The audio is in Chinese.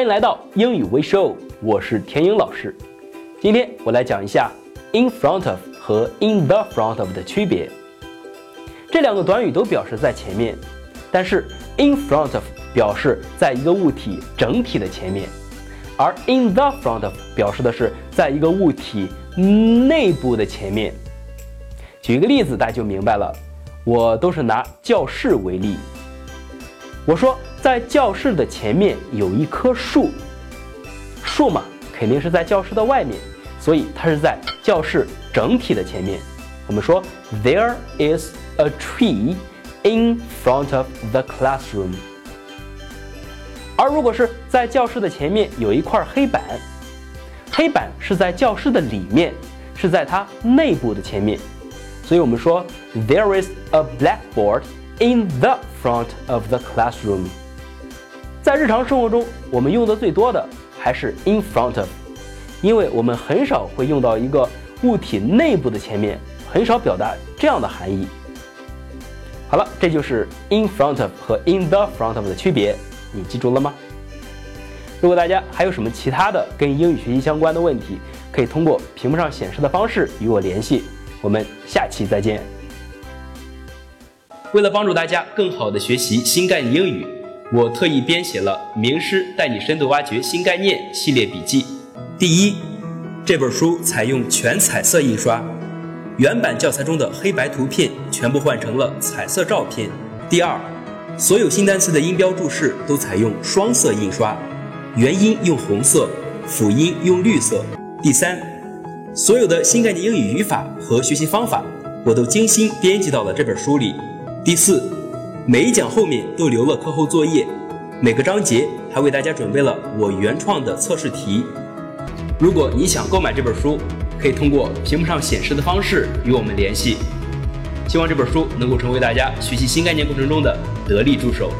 欢迎来到英语微 show，我是田英老师。今天我来讲一下 in front of 和 in the front of 的区别。这两个短语都表示在前面，但是 in front of 表示在一个物体整体的前面，而 in the front of 表示的是在一个物体内部的前面。举一个例子，大家就明白了。我都是拿教室为例。我说，在教室的前面有一棵树，树嘛，肯定是在教室的外面，所以它是在教室整体的前面。我们说，There is a tree in front of the classroom。而如果是在教室的前面有一块黑板，黑板是在教室的里面，是在它内部的前面。所以我们说，There is a blackboard in the front of the classroom。在日常生活中，我们用的最多的还是 in front of，因为我们很少会用到一个物体内部的前面，很少表达这样的含义。好了，这就是 in front of 和 in the front of 的区别，你记住了吗？如果大家还有什么其他的跟英语学习相关的问题，可以通过屏幕上显示的方式与我联系。我们下期再见。为了帮助大家更好的学习新概念英语，我特意编写了《名师带你深度挖掘新概念》系列笔记。第一，这本书采用全彩色印刷，原版教材中的黑白图片全部换成了彩色照片。第二，所有新单词的音标注释都采用双色印刷，元音用红色，辅音用绿色。第三。所有的新概念英语语法和学习方法，我都精心编辑到了这本书里。第四，每一讲后面都留了课后作业，每个章节还为大家准备了我原创的测试题。如果你想购买这本书，可以通过屏幕上显示的方式与我们联系。希望这本书能够成为大家学习新概念过程中的得力助手。